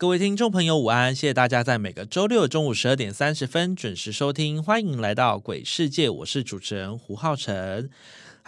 各位听众朋友，午安！谢谢大家在每个周六中午十二点三十分准时收听，欢迎来到鬼世界，我是主持人胡浩辰。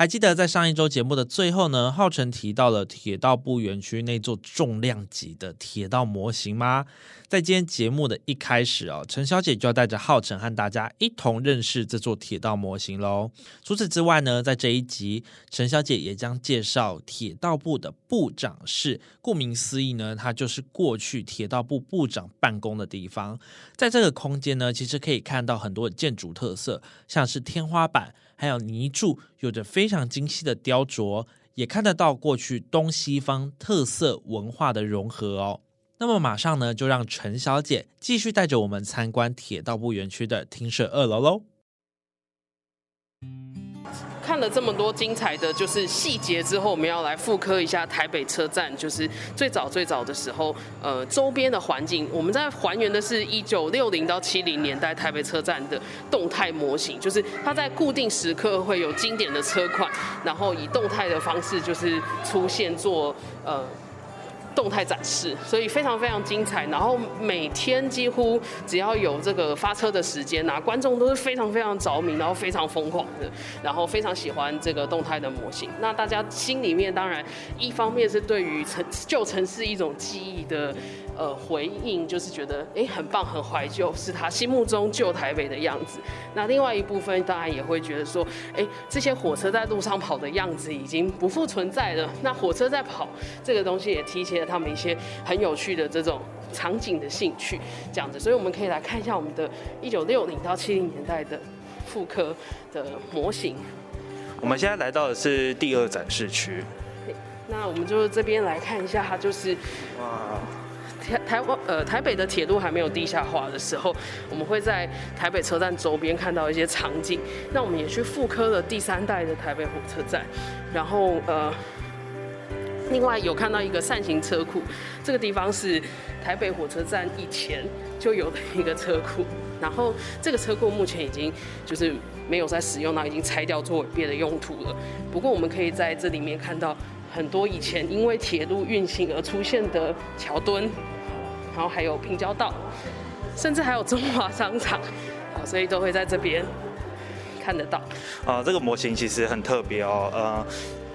还记得在上一周节目的最后呢，浩辰提到了铁道部园区那座重量级的铁道模型吗？在今天节目的一开始哦，陈小姐就要带着浩辰和大家一同认识这座铁道模型喽。除此之外呢，在这一集，陈小姐也将介绍铁道部的部长室。顾名思义呢，它就是过去铁道部部长办公的地方。在这个空间呢，其实可以看到很多建筑特色，像是天花板。还有泥柱有着非常精细的雕琢，也看得到过去东西方特色文化的融合哦。那么马上呢，就让陈小姐继续带着我们参观铁道部园区的厅舍二楼喽。看了这么多精彩的就是细节之后，我们要来复刻一下台北车站，就是最早最早的时候，呃，周边的环境。我们在还原的是一九六零到七零年代台北车站的动态模型，就是它在固定时刻会有经典的车款，然后以动态的方式就是出现做呃。动态展示，所以非常非常精彩。然后每天几乎只要有这个发车的时间呐，观众都是非常非常着迷，然后非常疯狂的，然后非常喜欢这个动态的模型。那大家心里面当然一方面是对于城旧城市一种记忆的。呃，回应就是觉得哎，很棒，很怀旧，是他心目中旧台北的样子。那另外一部分当然也会觉得说，哎，这些火车在路上跑的样子已经不复存在了。那火车在跑这个东西也提前了他们一些很有趣的这种场景的兴趣，这样子。所以我们可以来看一下我们的一九六零到七零年代的复刻的模型。我们现在来到的是第二展示区。那我们就这边来看一下，它就是哇。台台湾呃台北的铁路还没有地下化的时候，我们会在台北车站周边看到一些场景。那我们也去复刻了第三代的台北火车站，然后呃，另外有看到一个扇形车库，这个地方是台北火车站以前就有的一个车库，然后这个车库目前已经就是没有在使用，到已经拆掉作为别的用途了。不过我们可以在这里面看到。很多以前因为铁路运行而出现的桥墩，然后还有平交道，甚至还有中华商场，好，所以都会在这边看得到。啊，这个模型其实很特别哦，呃。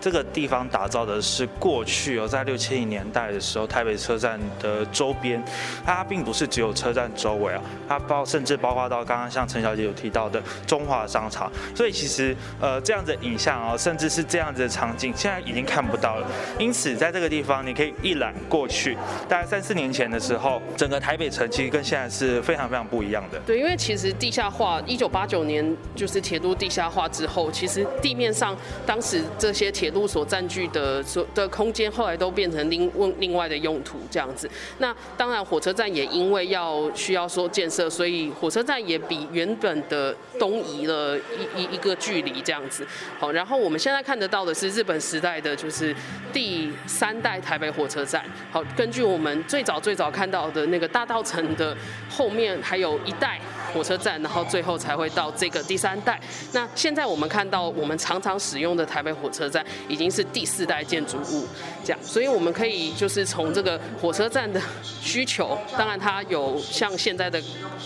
这个地方打造的是过去哦，在六七零年代的时候，台北车站的周边，它并不是只有车站周围啊，它包甚至包括到刚刚像陈小姐有提到的中华商场，所以其实呃这样子影像啊，甚至是这样子的场景，现在已经看不到了。因此在这个地方，你可以一览过去，大概三四年前的时候，整个台北城其实跟现在是非常非常不一样的。对，因为其实地下化，一九八九年就是铁路地下化之后，其实地面上当时这些铁路所占据的所的空间，后来都变成另另另外的用途这样子。那当然，火车站也因为要需要说建设，所以火车站也比原本的东移了一一一个距离这样子。好，然后我们现在看得到的是日本时代的，就是第三代台北火车站。好，根据我们最早最早看到的那个大道城的后面还有一代火车站，然后最后才会到这个第三代。那现在我们看到我们常常使用的台北火车站。已经是第四代建筑物，这样，所以我们可以就是从这个火车站的需求，当然它有像现在的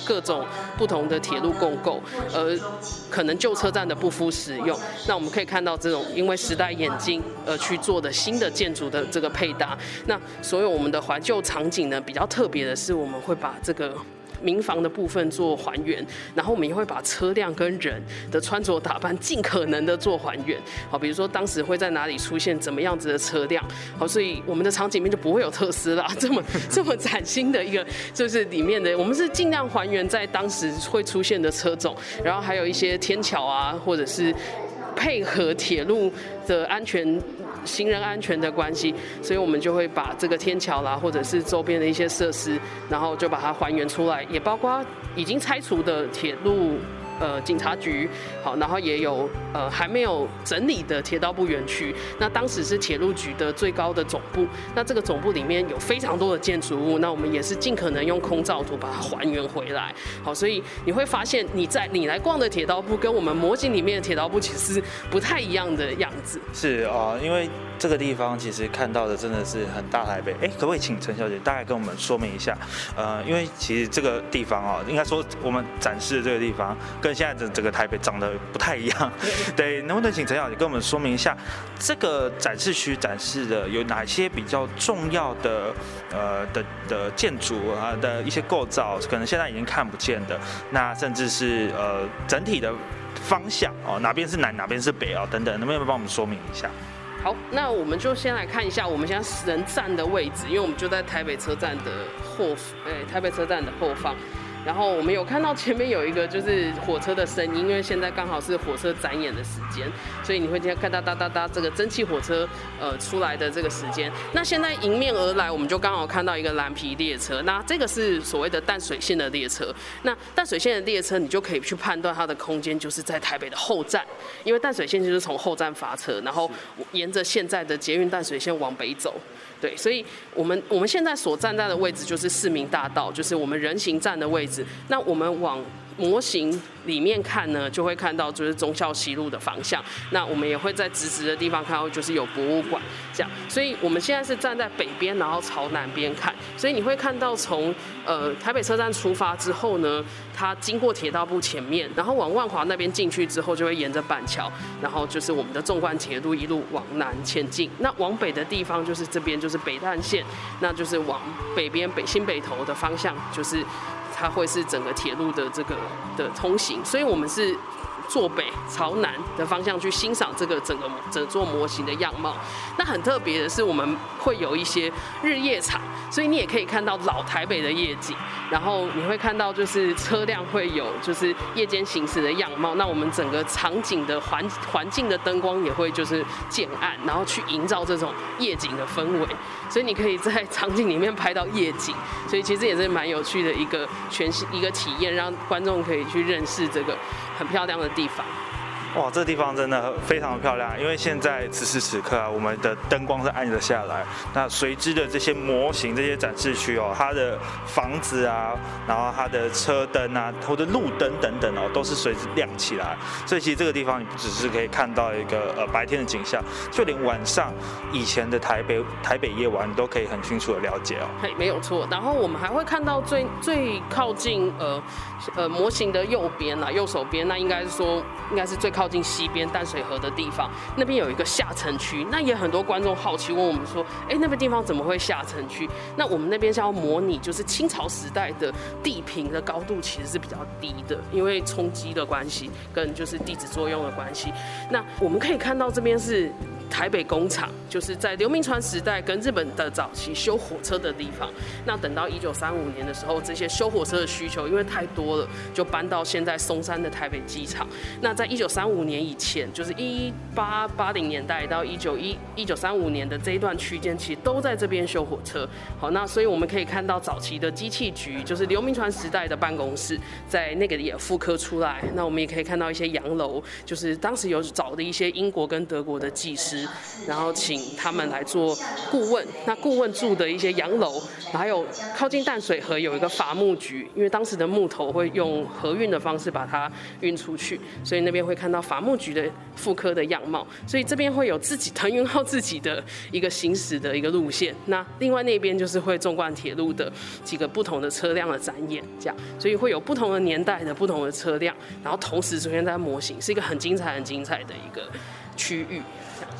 各种不同的铁路共构，而可能旧车站的不敷使用，那我们可以看到这种因为时代演进而去做的新的建筑的这个配搭，那所有我们的怀旧场景呢，比较特别的是我们会把这个。民房的部分做还原，然后我们也会把车辆跟人的穿着打扮尽可能的做还原。好，比如说当时会在哪里出现怎么样子的车辆，好，所以我们的场景面就不会有特斯拉 这么这么崭新的一个，就是里面的我们是尽量还原在当时会出现的车种，然后还有一些天桥啊，或者是配合铁路的安全。行人安全的关系，所以我们就会把这个天桥啦，或者是周边的一些设施，然后就把它还原出来，也包括已经拆除的铁路呃警察局，好，然后也有呃还没有整理的铁道部园区。那当时是铁路局的最高的总部，那这个总部里面有非常多的建筑物，那我们也是尽可能用空照图把它还原回来。好，所以你会发现你在你来逛的铁道部跟我们模型里面的铁道部其实不太一样的样子。是啊，因为这个地方其实看到的真的是很大台北。哎，可不可以请陈小姐大概跟我们说明一下？呃，因为其实这个地方哦，应该说我们展示的这个地方跟现在的整个台北长得不太一样。对，能不能请陈小姐跟我们说明一下，这个展示区展示的有哪些比较重要的呃的的建筑啊的一些构造，可能现在已经看不见的，那甚至是呃整体的方向哦，哪边是南，哪边是北哦等等，能不能帮我们说明一下？好，那我们就先来看一下我们现在人站的位置，因为我们就在台北车站的后，哎，台北车站的后方。然后我们有看到前面有一个就是火车的声音，因为现在刚好是火车展演的时间，所以你会听看到哒哒哒这个蒸汽火车呃出来的这个时间。那现在迎面而来，我们就刚好看到一个蓝皮列车，那这个是所谓的淡水线的列车。那淡水线的列车，你就可以去判断它的空间就是在台北的后站，因为淡水线就是从后站发车，然后沿着现在的捷运淡水线往北走。对，所以我们我们现在所站在的位置就是市民大道，就是我们人行站的位置。那我们往模型。里面看呢，就会看到就是忠孝西路的方向。那我们也会在直直的地方看到，就是有博物馆这样。所以我们现在是站在北边，然后朝南边看。所以你会看到从呃台北车站出发之后呢，它经过铁道部前面，然后往万华那边进去之后，就会沿着板桥，然后就是我们的纵贯铁路一路往南前进。那往北的地方就是这边就是北淡线，那就是往北边北新北头的方向，就是它会是整个铁路的这个的通行。所以，我们是。坐北朝南的方向去欣赏这个整个整座模型的样貌。那很特别的是，我们会有一些日夜场，所以你也可以看到老台北的夜景。然后你会看到就是车辆会有就是夜间行驶的样貌。那我们整个场景的环环境的灯光也会就是渐暗，然后去营造这种夜景的氛围。所以你可以在场景里面拍到夜景，所以其实也是蛮有趣的一个全新一个体验，让观众可以去认识这个。很漂亮的地方。哇，这个地方真的非常的漂亮，因为现在此时此刻啊，我们的灯光是暗了下来，那随之的这些模型、这些展示区哦，它的房子啊，然后它的车灯啊，或者路灯等等哦，都是随之亮起来。所以其实这个地方你不只是可以看到一个呃白天的景象，就连晚上以前的台北台北夜晚，你都可以很清楚的了解哦。嘿，没有错。然后我们还会看到最最靠近呃呃模型的右边啊，右手边，那应该是说应该是最。靠靠近西边淡水河的地方，那边有一个下城区。那也很多观众好奇问我们说：“哎，那个地方怎么会下城区？”那我们那边是要模拟，就是清朝时代的地平的高度其实是比较低的，因为冲击的关系跟就是地质作用的关系。那我们可以看到这边是。台北工厂就是在刘铭传时代跟日本的早期修火车的地方。那等到一九三五年的时候，这些修火车的需求因为太多了，就搬到现在松山的台北机场。那在一九三五年以前，就是一八八零年代到一九一一九三五年的这一段区间，其实都在这边修火车。好，那所以我们可以看到早期的机器局，就是刘铭传时代的办公室，在那个也复刻出来。那我们也可以看到一些洋楼，就是当时有找的一些英国跟德国的技师。然后请他们来做顾问。那顾问住的一些洋楼，还有靠近淡水河有一个伐木局，因为当时的木头会用河运的方式把它运出去，所以那边会看到伐木局的妇科的样貌。所以这边会有自己腾云号自己的一个行驶的一个路线。那另外那边就是会纵贯铁路的几个不同的车辆的展演，这样，所以会有不同的年代的不同的车辆，然后同时出现在模型，是一个很精彩、很精彩的一个区域。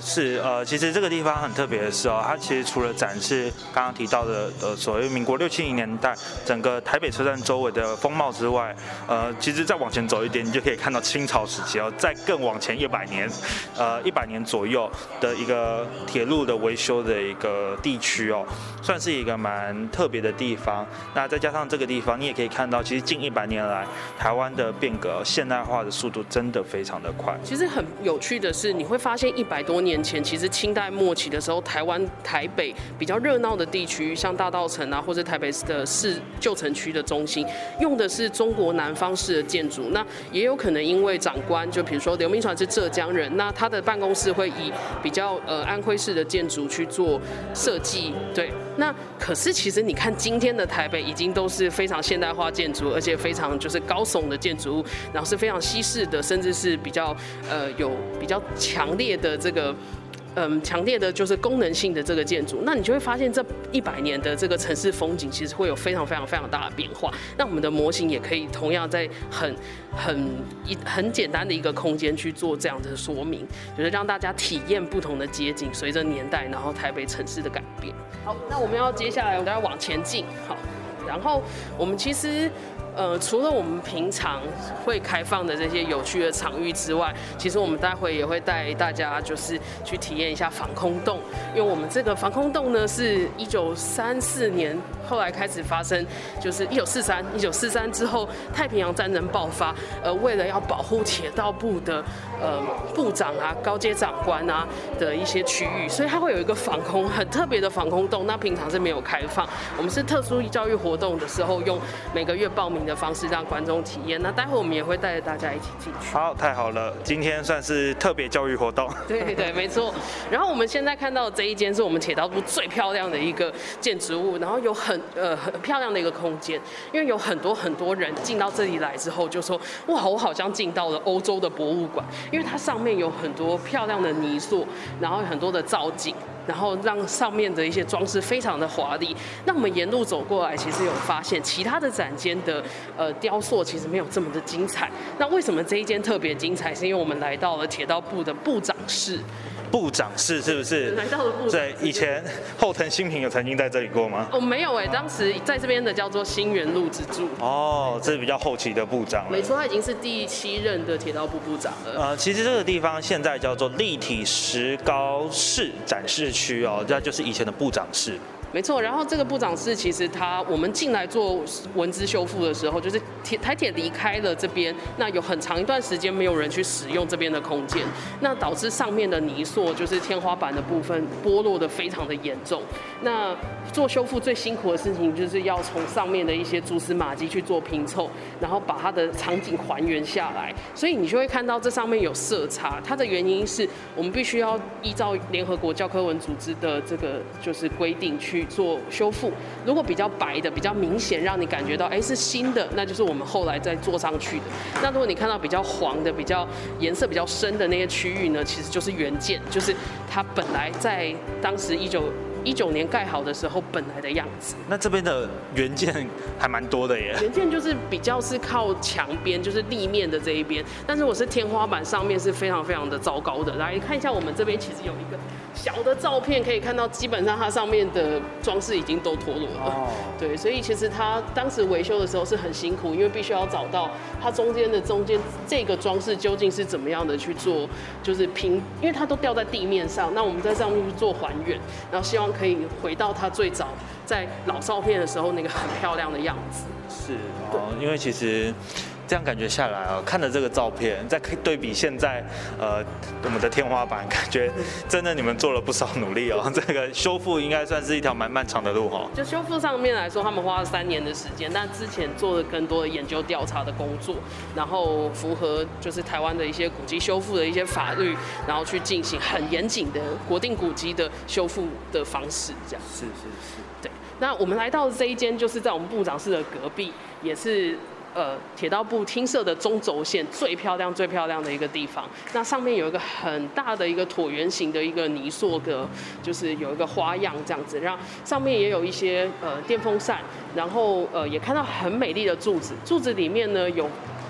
是呃，其实这个地方很特别的是哦，它其实除了展示刚刚提到的呃所谓民国六七零年代整个台北车站周围的风貌之外，呃，其实再往前走一点，你就可以看到清朝时期哦，再更往前一百年，呃一百年左右的一个铁路的维修的一个地区哦，算是一个蛮特别的地方。那再加上这个地方，你也可以看到，其实近一百年来台湾的变革现代化的速度真的非常的快。其实很有趣的是，你会发现一百多年。年前，其实清代末期的时候，台湾台北比较热闹的地区，像大道城啊，或者台北市的市旧城区的中心，用的是中国南方式的建筑。那也有可能因为长官，就比如说刘铭传是浙江人，那他的办公室会以比较呃安徽式的建筑去做设计。对，那可是其实你看今天的台北，已经都是非常现代化建筑，而且非常就是高耸的建筑物，然后是非常西式的，甚至是比较呃有比较强烈的这个。嗯，强烈的就是功能性的这个建筑，那你就会发现这一百年的这个城市风景，其实会有非常非常非常大的变化。那我们的模型也可以同样在很很一很简单的一个空间去做这样的说明，就是让大家体验不同的街景，随着年代，然后台北城市的改变。好，那我们要接下来我们要往前进，好，然后我们其实。呃，除了我们平常会开放的这些有趣的场域之外，其实我们待会也会带大家就是去体验一下防空洞，因为我们这个防空洞呢，是一九三四年后来开始发生，就是一九四三一九四三之后太平洋战争爆发，呃，为了要保护铁道部的呃部长啊、高阶长官啊的一些区域，所以它会有一个防空很特别的防空洞，那平常是没有开放，我们是特殊教育活动的时候用每个月报名。的方式让观众体验。那待会我们也会带着大家一起进去。好，太好了，今天算是特别教育活动。对对，没错。然后我们现在看到这一间是我们铁道部最漂亮的一个建筑物，然后有很呃很漂亮的一个空间，因为有很多很多人进到这里来之后就说，哇，我好像进到了欧洲的博物馆，因为它上面有很多漂亮的泥塑，然后很多的造景。然后让上面的一些装饰非常的华丽。那我们沿路走过来，其实有发现其他的展间的呃雕塑其实没有这么的精彩。那为什么这一间特别精彩？是因为我们来到了铁道部的部长室。部长室是不是？来到了部长。对，以前后藤新平有曾经在这里过吗？哦，没有哎，当时在这边的叫做新元路之助。哦，这是比较后期的部长了。没错，他已经是第七任的铁道部部长了。呃，其实这个地方现在叫做立体石膏室展示区哦，那就是以前的部长室。没错，然后这个部长室其实他我们进来做文字修复的时候，就是铁台铁离开了这边，那有很长一段时间没有人去使用这边的空间，那导致上面的泥塑就是天花板的部分剥落的非常的严重。那做修复最辛苦的事情就是要从上面的一些蛛丝马迹去做拼凑，然后把它的场景还原下来。所以你就会看到这上面有色差，它的原因是我们必须要依照联合国教科文组织的这个就是规定去做修复，如果比较白的、比较明显，让你感觉到哎是新的，那就是我们后来再做上去的。那如果你看到比较黄的、比较颜色比较深的那些区域呢，其实就是原件，就是它本来在当时一九。一九年盖好的时候本来的样子，那这边的原件还蛮多的耶。原件就是比较是靠墙边，就是立面的这一边，但是我是天花板上面是非常非常的糟糕的。来看一下，我们这边其实有一个小的照片，可以看到基本上它上面的装饰已经都脱落了。哦。对，所以其实它当时维修的时候是很辛苦，因为必须要找到它中间的中间这个装饰究竟是怎么样的去做，就是平，因为它都掉在地面上，那我们在上面去做还原，然后希望。可以回到他最早在老照片的时候那个很漂亮的样子。是哦，因为其实。这样感觉下来啊，看着这个照片，再对比现在，呃，我们的天花板，感觉真的你们做了不少努力哦。这个修复应该算是一条蛮漫长的路哈。就修复上面来说，他们花了三年的时间，但之前做了更多的研究调查的工作，然后符合就是台湾的一些古迹修复的一些法律，然后去进行很严谨的国定古迹的修复的方式，这样。是是是。对。那我们来到的这一间，就是在我们部长室的隔壁，也是。呃，铁道部厅舍的中轴线最漂亮、最漂亮的一个地方。那上面有一个很大的一个椭圆形的一个泥塑格，就是有一个花样这样子。然后上面也有一些呃电风扇，然后呃也看到很美丽的柱子，柱子里面呢有。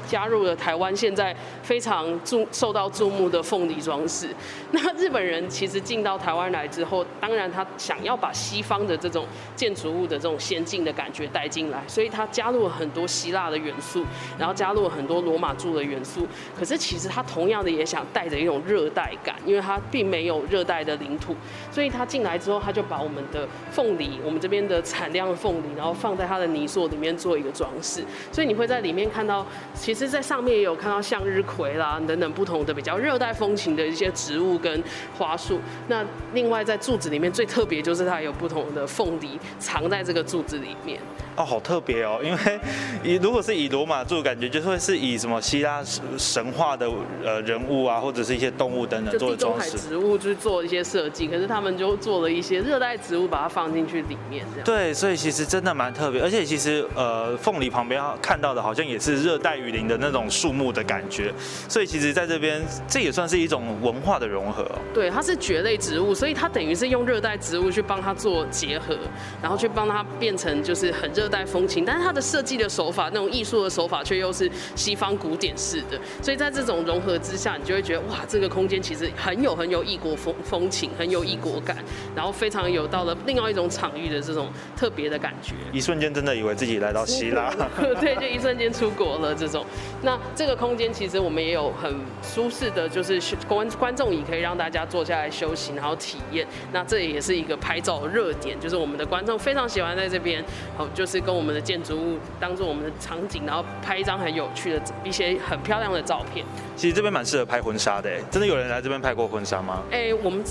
加入了台湾现在非常注受到注目的凤梨装饰。那日本人其实进到台湾来之后，当然他想要把西方的这种建筑物的这种先进的感觉带进来，所以他加入了很多希腊的元素，然后加入了很多罗马柱的元素。可是其实他同样的也想带着一种热带感，因为他并没有热带的领土，所以他进来之后，他就把我们的凤梨，我们这边的产量的凤梨，然后放在他的泥塑里面做一个装饰。所以你会在里面看到，其实。实在上面也有看到向日葵啦等等不同的比较热带风情的一些植物跟花束。那另外在柱子里面最特别就是它有不同的凤梨藏在这个柱子里面。哦，好特别哦，因为 以如果是以罗马柱，感觉就会是以什么希腊神话的呃人物啊，或者是一些动物等等做的装饰。植物去做一些设计，可是他们就做了一些热带植物，把它放进去里面这样。对，所以其实真的蛮特别，而且其实呃凤梨旁边看到的好像也是热带雨林的那种树木的感觉，所以其实在这边这也算是一种文化的融合。对，它是蕨类植物，所以它等于是用热带植物去帮它做结合，然后去帮它变成就是很热。带风情，但是它的设计的手法，那种艺术的手法却又是西方古典式的，所以在这种融合之下，你就会觉得哇，这个空间其实很有很有异国风风情，很有异国感，然后非常有到了另外一种场域的这种特别的感觉。一瞬间真的以为自己来到希腊，对，就一瞬间出国了这种。那这个空间其实我们也有很舒适的，就是观观众椅可以让大家坐下来休息，然后体验。那这也是一个拍照热点，就是我们的观众非常喜欢在这边，好就是。跟我们的建筑物当做我们的场景，然后拍一张很有趣的一些很漂亮的照片。其实这边蛮适合拍婚纱的，真的有人来这边拍过婚纱吗？哎，我们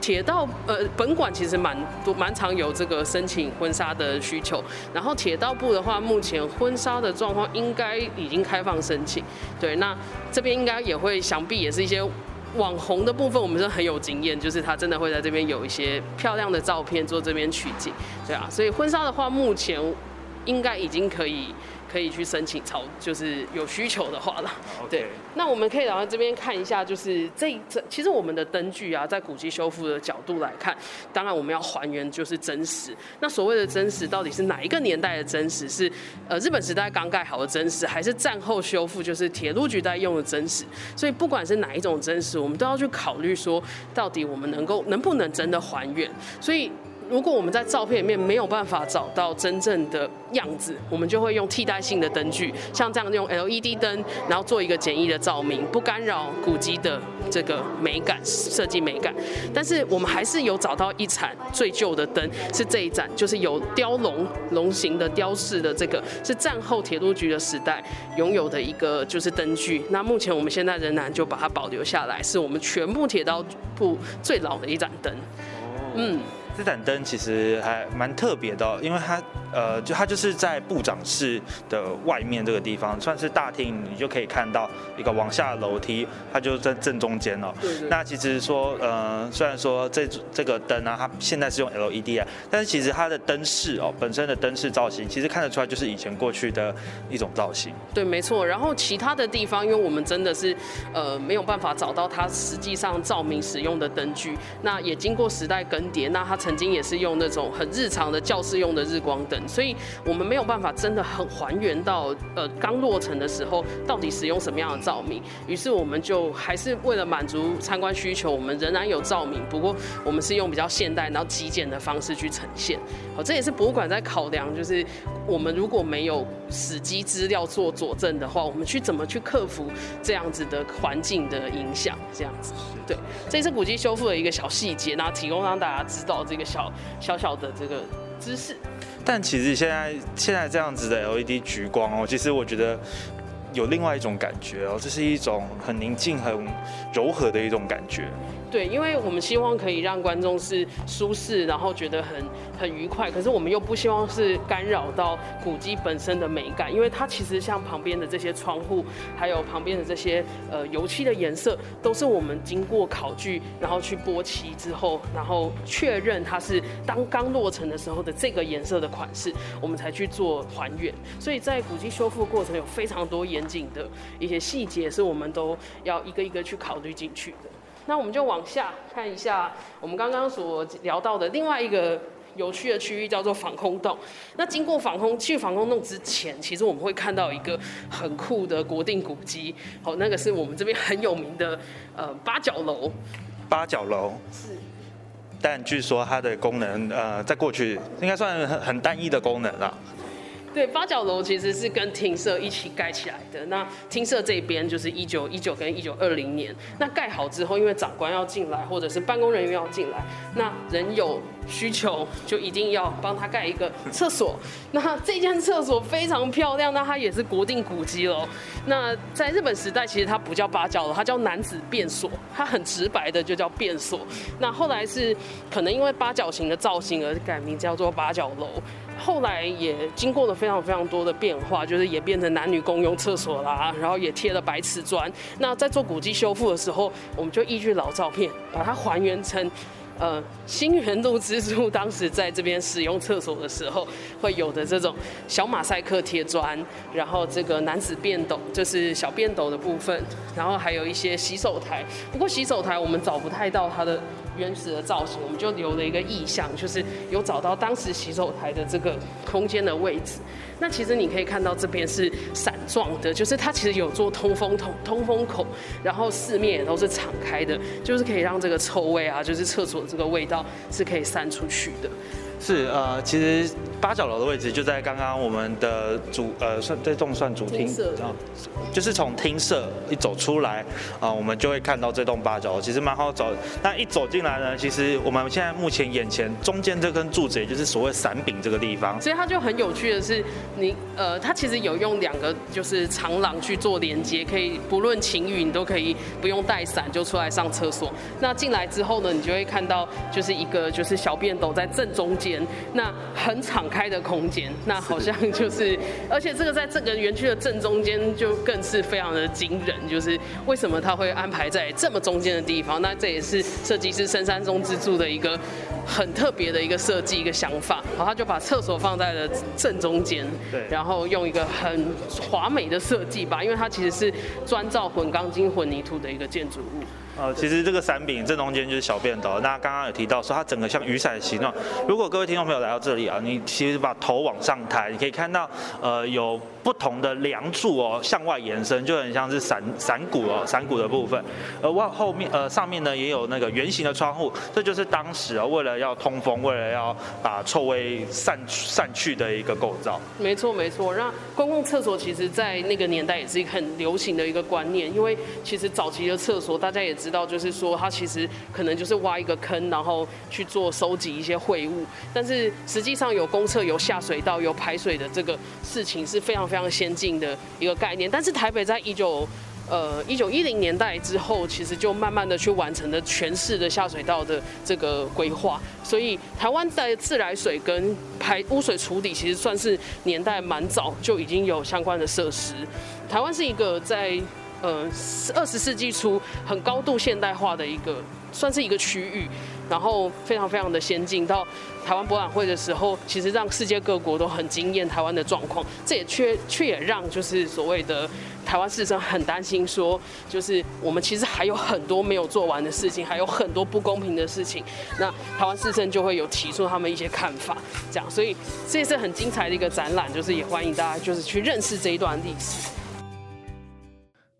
铁道呃本馆其实蛮多蛮常有这个申请婚纱的需求。然后铁道部的话，目前婚纱的状况应该已经开放申请。对，那这边应该也会，想必也是一些网红的部分，我们是很有经验，就是他真的会在这边有一些漂亮的照片做这边取景。对啊，所以婚纱的话，目前。应该已经可以可以去申请超，就是有需求的话了。对，那我们可以来到这边看一下，就是这这其实我们的灯具啊，在古迹修复的角度来看，当然我们要还原就是真实。那所谓的真实，到底是哪一个年代的真实？是呃日本时代刚盖好的真实，还是战后修复就是铁路局在用的真实？所以不管是哪一种真实，我们都要去考虑说，到底我们能够能不能真的还原？所以。如果我们在照片里面没有办法找到真正的样子，我们就会用替代性的灯具，像这样用 LED 灯，然后做一个简易的照明，不干扰古迹的这个美感设计美感。但是我们还是有找到一盏最旧的灯，是这一盏，就是有雕龙龙形的雕饰的这个，是战后铁路局的时代拥有的一个就是灯具。那目前我们现在仍然就把它保留下来，是我们全部铁道部最老的一盏灯。嗯。这盏灯其实还蛮特别的，因为它呃，就它就是在部长室的外面这个地方，算是大厅，你就可以看到一个往下楼梯，它就在正中间哦。那其实说呃，虽然说这这个灯啊，它现在是用 LED 啊，但是其实它的灯饰哦，本身的灯饰造型，其实看得出来就是以前过去的一种造型。对，没错。然后其他的地方，因为我们真的是呃没有办法找到它实际上照明使用的灯具，那也经过时代更迭，那它。曾经也是用那种很日常的教室用的日光灯，所以我们没有办法真的很还原到呃刚落成的时候到底使用什么样的照明。于是我们就还是为了满足参观需求，我们仍然有照明，不过我们是用比较现代然后极简的方式去呈现。好，这也是博物馆在考量，就是我们如果没有史迹资料做佐证的话，我们去怎么去克服这样子的环境的影响？这样子，对，这是古迹修复的一个小细节，那提供让大家知道。这个小小小的这个知识，但其实现在现在这样子的 LED 橘光哦，其实我觉得有另外一种感觉哦，这是一种很宁静、很柔和的一种感觉。对，因为我们希望可以让观众是舒适，然后觉得很很愉快，可是我们又不希望是干扰到古迹本身的美感，因为它其实像旁边的这些窗户，还有旁边的这些呃油漆的颜色，都是我们经过考据，然后去剥漆之后，然后确认它是当刚落成的时候的这个颜色的款式，我们才去做还原。所以在古迹修复过程有非常多严谨的一些细节，是我们都要一个一个去考虑进去的。那我们就往下看一下，我们刚刚所聊到的另外一个有趣的区域叫做防空洞。那经过防空去防空洞之前，其实我们会看到一个很酷的国定古迹，好，那个是我们这边很有名的呃八角楼。八角楼是，但据说它的功能呃，在过去应该算很很单一的功能了。对，八角楼其实是跟厅舍一起盖起来的。那厅舍这边就是一九一九跟一九二零年，那盖好之后，因为长官要进来，或者是办公人员要进来，那人有需求就一定要帮他盖一个厕所。那这间厕所非常漂亮，那它也是国定古迹喽。那在日本时代，其实它不叫八角楼，它叫男子便所，它很直白的就叫便所。那后来是可能因为八角形的造型而改名叫做八角楼。后来也经过了非常非常多的变化，就是也变成男女共用厕所啦，然后也贴了白瓷砖。那在做古迹修复的时候，我们就依据老照片把它还原成。呃，新元路之助当时在这边使用厕所的时候，会有的这种小马赛克贴砖，然后这个男子便斗就是小便斗的部分，然后还有一些洗手台。不过洗手台我们找不太到它的原始的造型，我们就留了一个意象，就是有找到当时洗手台的这个空间的位置。那其实你可以看到这边是伞状的，就是它其实有做通风通通风口，然后四面也都是敞开的，就是可以让这个臭味啊，就是厕所的这个味道是可以散出去的。是呃，其实八角楼的位置就在刚刚我们的主呃算这栋算主厅啊，就是从厅舍一走出来啊，我们就会看到这栋八角楼，其实蛮好走。那一走进来呢，其实我们现在目前眼前中间这根柱子，也就是所谓伞柄这个地方，所以它就很有趣的是，你呃，它其实有用两个就是长廊去做连接，可以不论晴雨你都可以不用带伞就出来上厕所。那进来之后呢，你就会看到就是一个就是小便斗在正中间。那很敞开的空间，那好像 就是，而且这个在这个园区的正中间就更是非常的惊人，就是为什么他会安排在这么中间的地方？那这也是设计师深山中之助的一个很特别的一个设计一个想法。然后，他就把厕所放在了正中间，对，然后用一个很华美的设计吧，因为它其实是砖造混钢筋混凝土的一个建筑物。呃，其实这个伞柄正中间就是小便斗。那刚刚有提到说它整个像雨伞的形状。如果各位听众朋友来到这里啊，你其实把头往上抬，你可以看到呃有不同的梁柱哦向外延伸，就很像是伞伞骨哦伞骨的部分。而往后面呃上面呢也有那个圆形的窗户，这就是当时啊为了要通风，为了要把臭味散散去的一个构造。没错没错，那公共厕所其实在那个年代也是一个很流行的一个观念，因为其实早期的厕所大家也。知道，就是说，它其实可能就是挖一个坑，然后去做收集一些秽物。但是实际上有公厕、有下水道、有排水的这个事情是非常非常先进的一个概念。但是台北在一九呃一九一零年代之后，其实就慢慢的去完成了全市的下水道的这个规划。所以台湾的自来水跟排污水处理，其实算是年代蛮早就已经有相关的设施。台湾是一个在。呃，二十世纪初很高度现代化的一个，算是一个区域，然后非常非常的先进。到台湾博览会的时候，其实让世界各国都很惊艳台湾的状况。这也却却也让就是所谓的台湾市政很担心，说就是我们其实还有很多没有做完的事情，还有很多不公平的事情。那台湾市政就会有提出他们一些看法，这样。所以这也是很精彩的一个展览，就是也欢迎大家就是去认识这一段历史。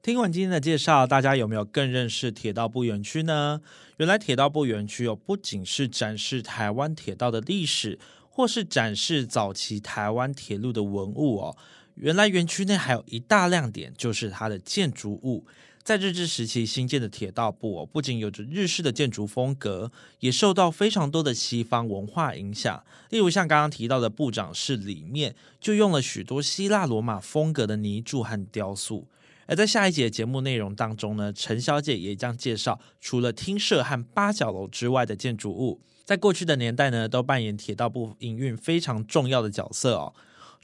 听完今天的介绍，大家有没有更认识铁道部园区呢？原来铁道部园区哦，不仅是展示台湾铁道的历史，或是展示早期台湾铁路的文物哦。原来园区内还有一大亮点，就是它的建筑物。在日治时期新建的铁道部哦，不仅有着日式的建筑风格，也受到非常多的西方文化影响。例如像刚刚提到的部长室里面，就用了许多希腊罗马风格的泥柱和雕塑。而在下一节节目内容当中呢，陈小姐也将介绍除了厅舍和八角楼之外的建筑物，在过去的年代呢，都扮演铁道部营运非常重要的角色哦。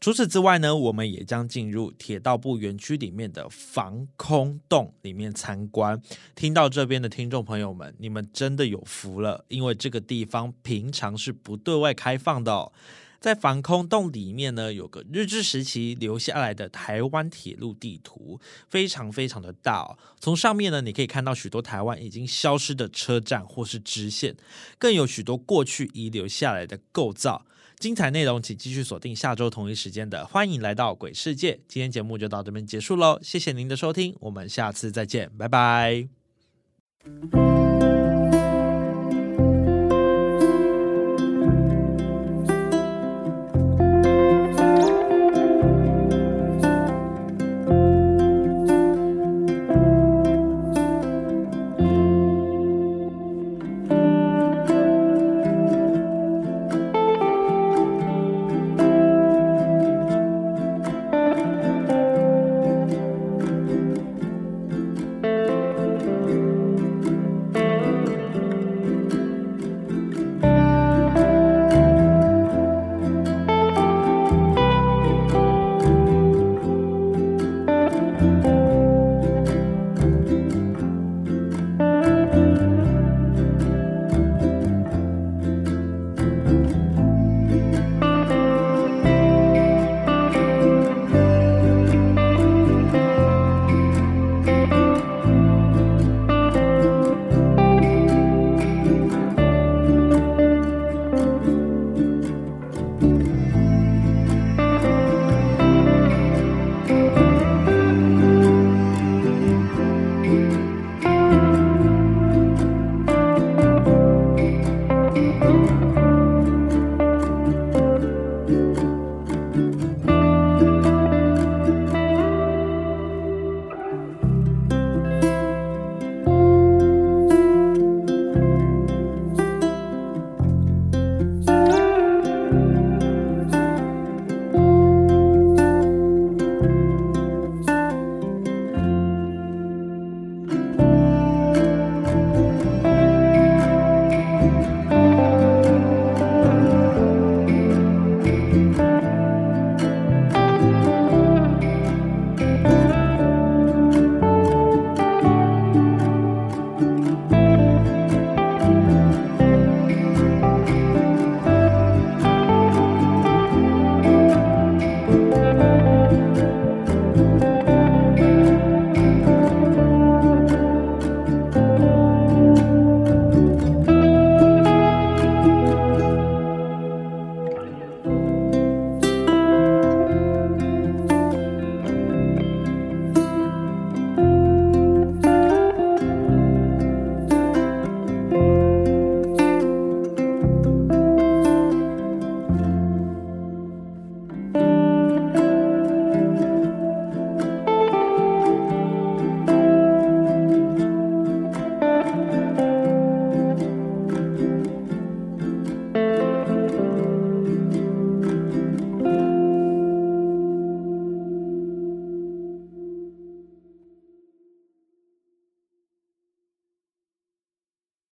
除此之外呢，我们也将进入铁道部园区里面的防空洞里面参观。听到这边的听众朋友们，你们真的有福了，因为这个地方平常是不对外开放的哦。在防空洞里面呢，有个日治时期留下来的台湾铁路地图，非常非常的大。从上面呢，你可以看到许多台湾已经消失的车站或是支线，更有许多过去遗留下来的构造。精彩内容，请继续锁定下周同一时间的《欢迎来到鬼世界》。今天节目就到这边结束喽，谢谢您的收听，我们下次再见，拜拜。